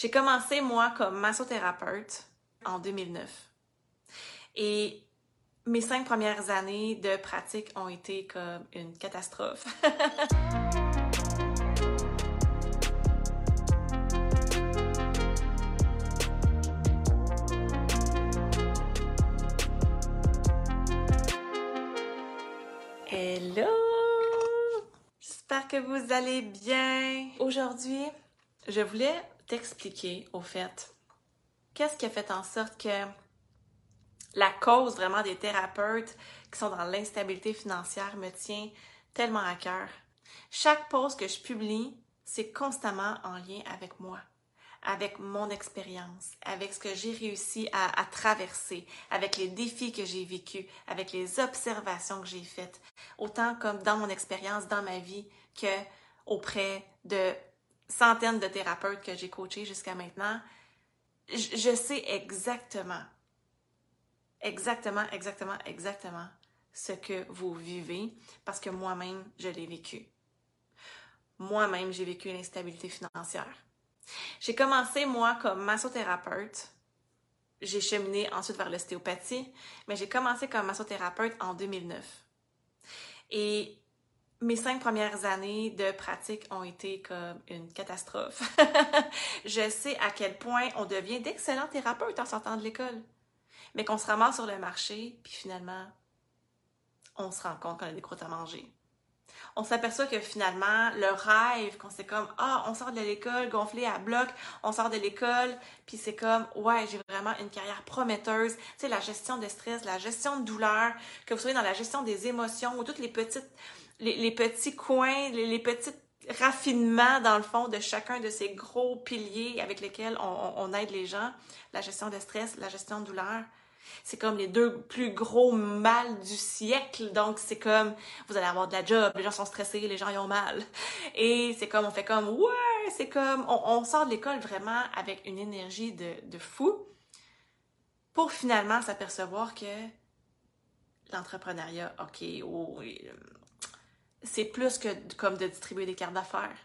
J'ai commencé, moi, comme massothérapeute en 2009. Et mes cinq premières années de pratique ont été comme une catastrophe. Hello! J'espère que vous allez bien. Aujourd'hui, je voulais t'expliquer au fait qu'est-ce qui a fait en sorte que la cause vraiment des thérapeutes qui sont dans l'instabilité financière me tient tellement à cœur. Chaque post que je publie, c'est constamment en lien avec moi, avec mon expérience, avec ce que j'ai réussi à, à, traverser, avec les défis que j'ai vécus, avec les observations que j'ai faites, autant comme dans mon expérience, dans ma vie, que auprès de centaines de thérapeutes que j'ai coachés jusqu'à maintenant, je, sais exactement, exactement, exactement, exactement ce que vous vivez parce que moi-même, je l'ai vécu. Moi-même, j'ai vécu l'instabilité financière. J'ai commencé, moi, comme massothérapeute. J'ai cheminé ensuite vers l'ostéopathie, mais j'ai commencé comme massothérapeute en 2009. Et mes cinq premières années de pratique ont été comme une catastrophe. je sais à quel point on devient d'excellents thérapeutes en sortant de l'école, mais qu'on se ramasse sur le marché, puis finalement, on se rend compte qu'on a des croûtes à manger. On s'aperçoit que finalement, le rêve, qu'on c'est comme, ah, on sort de l'école gonflé à bloc, on sort de l'école, puis c'est comme, ouais, j'ai vraiment une carrière prometteuse. Tu sais, la gestion de stress, la gestion de douleur, que vous soyez dans la gestion des émotions ou toutes les petites les, petits coins, les, petits raffinements, dans le fond, de chacun de ces gros piliers avec lesquels on, aide les gens, la gestion de stress, la gestion de douleur. C'est comme les deux plus gros mal du siècle. Donc, c'est comme, vous allez avoir de la job, les gens sont stressés, les gens y ont mal. Et c'est comme, on fait comme, ouais, c'est comme, on, sort de l'école vraiment avec une énergie de, de fou pour finalement s'apercevoir que l'entrepreneuriat, OK, oh, c'est plus que comme de distribuer des cartes d'affaires.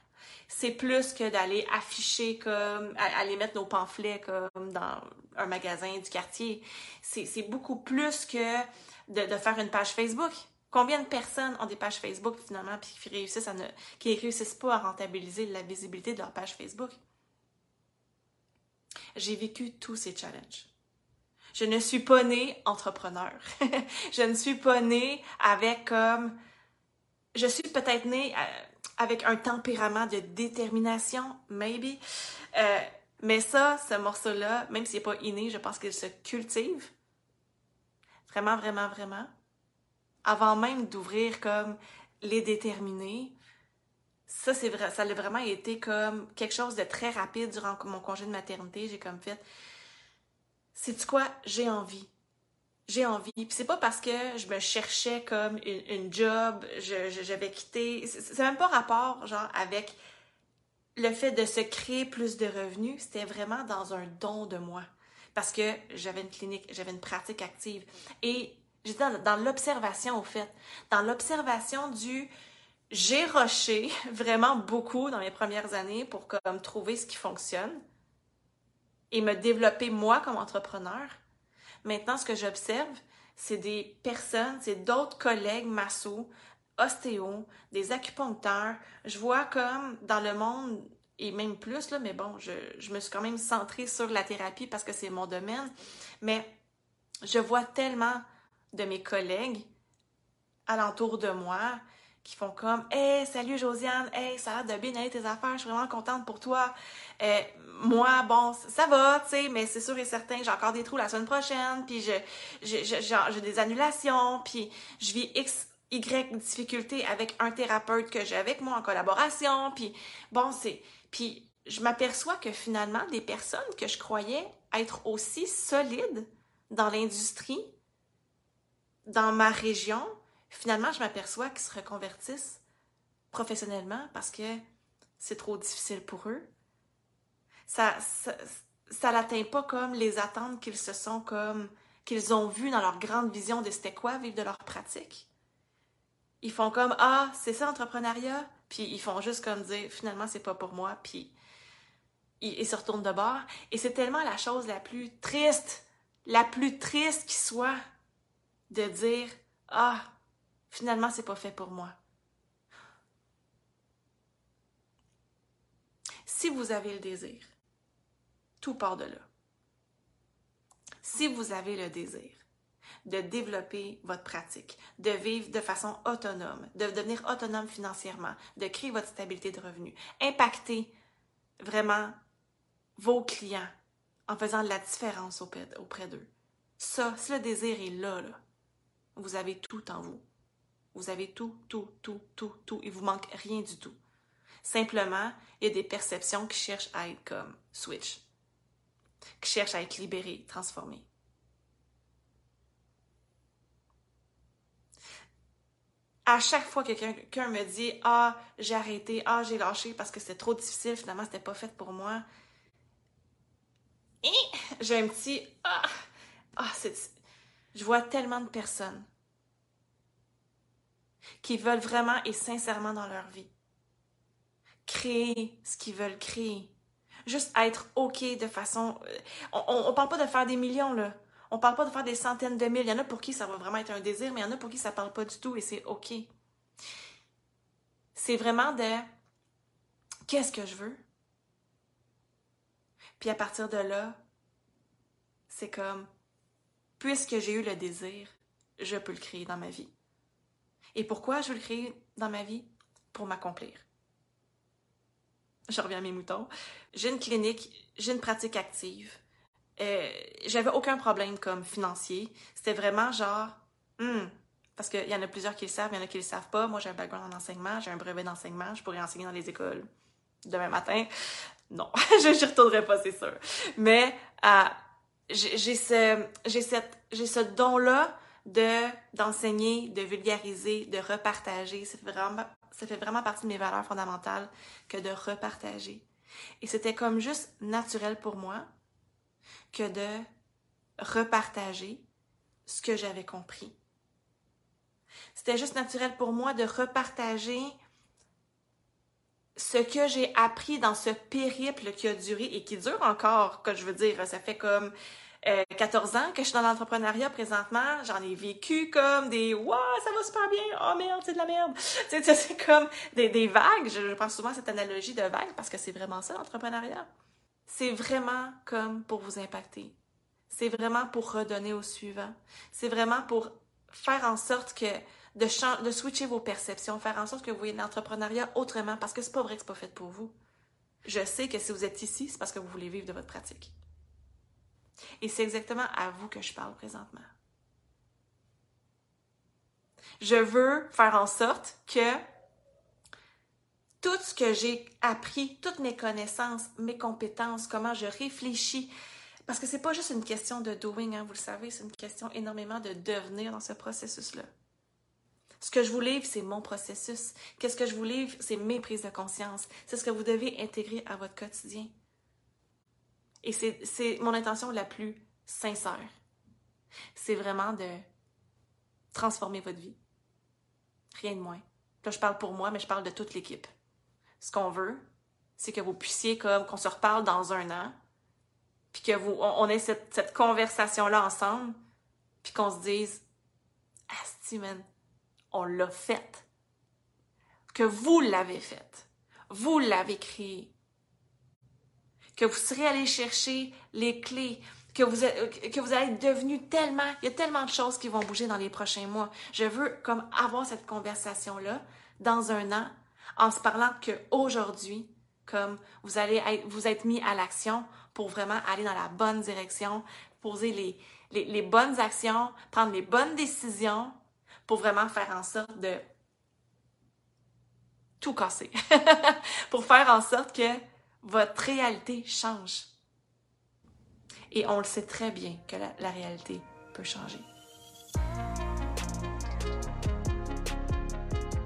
C'est plus que d'aller afficher comme, aller mettre nos pamphlets comme dans un magasin du quartier. C'est beaucoup plus que de, faire une page Facebook. Combien de personnes ont des pages Facebook finalement puis qui réussissent ne, réussissent pas à rentabiliser la visibilité de leur page Facebook? J'ai vécu tous ces challenges. Je ne suis pas née entrepreneur. je ne suis pas née avec comme je suis peut-être née euh, avec un tempérament de détermination, maybe. Euh, mais ça, ce morceau-là, même s'il n'est pas inné, je pense qu'il se cultive. Vraiment, vraiment, vraiment. Avant même d'ouvrir comme les déterminés, ça, c'est vrai, ça a vraiment été comme quelque chose de très rapide durant mon congé de maternité. J'ai comme fait, c'est quoi, j'ai envie j'ai envie. Puis c'est pas parce que je me cherchais comme une, job, je, j'avais quitté. C'est même pas rapport, genre, avec le fait de se créer plus de revenus. C'était vraiment dans un don de moi. Parce que j'avais une clinique, j'avais une pratique active. Et j'étais dans, dans l'observation, au fait. Dans l'observation du j'ai rushé vraiment beaucoup dans mes premières années pour comme trouver ce qui fonctionne et me développer moi comme entrepreneur. Maintenant, ce que j'observe, c'est des personnes, c'est d'autres collègues massos, ostéos, des acupuncteurs. Je vois comme dans le monde, et même plus, là, mais bon, je, je me suis quand même centrée sur la thérapie parce que c'est mon domaine. Mais je vois tellement de mes collègues alentour de moi qui font comme Hey, salut Josiane, hey, ça a l'air de bien aller tes affaires, je suis vraiment contente pour toi. Euh, moi, bon, ça va, tu sais, mais c'est sûr et certain, j'ai encore des trous la semaine prochaine, puis je, j'ai des annulations, puis je vis X, Y difficultés avec un thérapeute que j'ai avec moi en collaboration, puis bon, c'est. Puis je m'aperçois que finalement, des personnes que je croyais être aussi solides dans l'industrie, dans ma région, finalement, je m'aperçois qu'ils se reconvertissent professionnellement parce que c'est trop difficile pour eux. Ça, ça, ça l'atteint pas comme les attentes qu'ils se sont comme, qu'ils ont vues dans leur grande vision de c'était quoi vivre de leur pratique. Ils font comme, ah, c'est ça l'entrepreneuriat, puis ils font juste comme dire, finalement, c'est pas pour moi, puis il, se retourne de bord. Et c'est tellement la chose la plus triste, la plus triste qui soit, de dire Ah, finalement, c'est pas fait pour moi. Si vous avez le désir, tout part de là. Si vous avez le désir de développer votre pratique, de vivre de façon autonome, de devenir autonome financièrement, de créer votre stabilité de revenus, impacter vraiment vos clients en faisant de la différence auprès, d'eux. Ça, si le désir est là, là, vous avez tout en vous. Vous avez tout, tout, tout, tout, tout. Il vous manque rien du tout. Simplement, il y a des perceptions qui cherchent à être comme switch, qui cherchent à être libérées, transformées. À chaque fois que quelqu'un me dit Ah, j'ai arrêté, ah, j'ai lâché parce que c'était trop difficile, finalement, c'était pas fait pour moi, j'ai un petit Ah, ah je vois tellement de personnes qui veulent vraiment et sincèrement dans leur vie créer ce qu'ils veulent créer. Juste être OK de façon... Euh, on, ne parle pas de faire des millions, là. On parle pas de faire des centaines de mille. Il y en a pour qui ça va vraiment être un désir, mais il y en a pour qui ça parle pas du tout et c'est OK. C'est vraiment de qu'est-ce que je veux? Puis à partir de là, c'est comme puisque j'ai eu le désir, je peux le créer dans ma vie. Et pourquoi je veux le créer dans ma vie? Pour m'accomplir. Je reviens à mes moutons. J'ai une clinique, j'ai une pratique active. Euh, j'avais aucun problème comme financier. C'était vraiment genre, hmm, parce qu'il y en a plusieurs qui le savent, il y en a qui le savent pas. Moi, j'ai un background en enseignement, j'ai un brevet d'enseignement, je pourrais enseigner dans les écoles demain matin. Non, je n'y retournerai pas, c'est sûr. Mais euh, j'ai ce, j'ai ce don-là de d'enseigner, de vulgariser, de repartager. C'est vraiment, ça fait vraiment partie de mes valeurs fondamentales que de repartager. Et c'était comme juste naturel pour moi que de repartager ce que j'avais compris. C'était juste naturel pour moi de repartager ce que j'ai appris dans ce périple qui a duré et qui dure encore, que je veux dire, ça fait comme 14 euh, ans que je suis dans l'entrepreneuriat présentement, j'en ai vécu comme des Waouh, ça va super bien, oh merde, c'est de la merde. c'est comme des, des vagues. Je, je prends souvent cette analogie de vagues parce que c'est vraiment ça l'entrepreneuriat. C'est vraiment comme pour vous impacter. C'est vraiment pour redonner au suivant. C'est vraiment pour faire en sorte que de, de switcher vos perceptions, faire en sorte que vous voyez l'entrepreneuriat autrement parce que c'est pas vrai que c'est pas fait pour vous. Je sais que si vous êtes ici, c'est parce que vous voulez vivre de votre pratique. Et c'est exactement à vous que je parle présentement. Je veux faire en sorte que tout ce que j'ai appris, toutes mes connaissances, mes compétences, comment je réfléchis, parce que c'est pas juste une question de doing, hein, vous le savez, c'est une question énormément de devenir dans ce processus-là. Ce que je vous livre, c'est mon processus. Qu'est-ce que je vous livre, c'est mes prises de conscience. C'est ce que vous devez intégrer à votre quotidien. Et c'est mon intention la plus sincère. C'est vraiment de transformer votre vie. Rien de moins. Là, je parle pour moi, mais je parle de toute l'équipe. Ce qu'on veut, c'est que vous puissiez, comme, qu'on se reparle dans un an, puis que vous, on, ait cette, cette conversation-là ensemble, puis qu'on se dise, Asti, man, on l'a fait. Que vous l'avez fait. Vous l'avez créé que vous serez allé chercher les clés, que vous, êtes, que vous allez devenu tellement, il y a tellement de choses qui vont bouger dans les prochains mois. Je veux comme avoir cette conversation-là dans un an en se parlant que aujourd'hui, comme vous allez être, vous être mis à l'action pour vraiment aller dans la bonne direction, poser les, les, les bonnes actions, prendre les bonnes décisions pour vraiment faire en sorte de tout casser. pour faire en sorte que votre réalité change. Et on le sait très bien que la, réalité peut changer.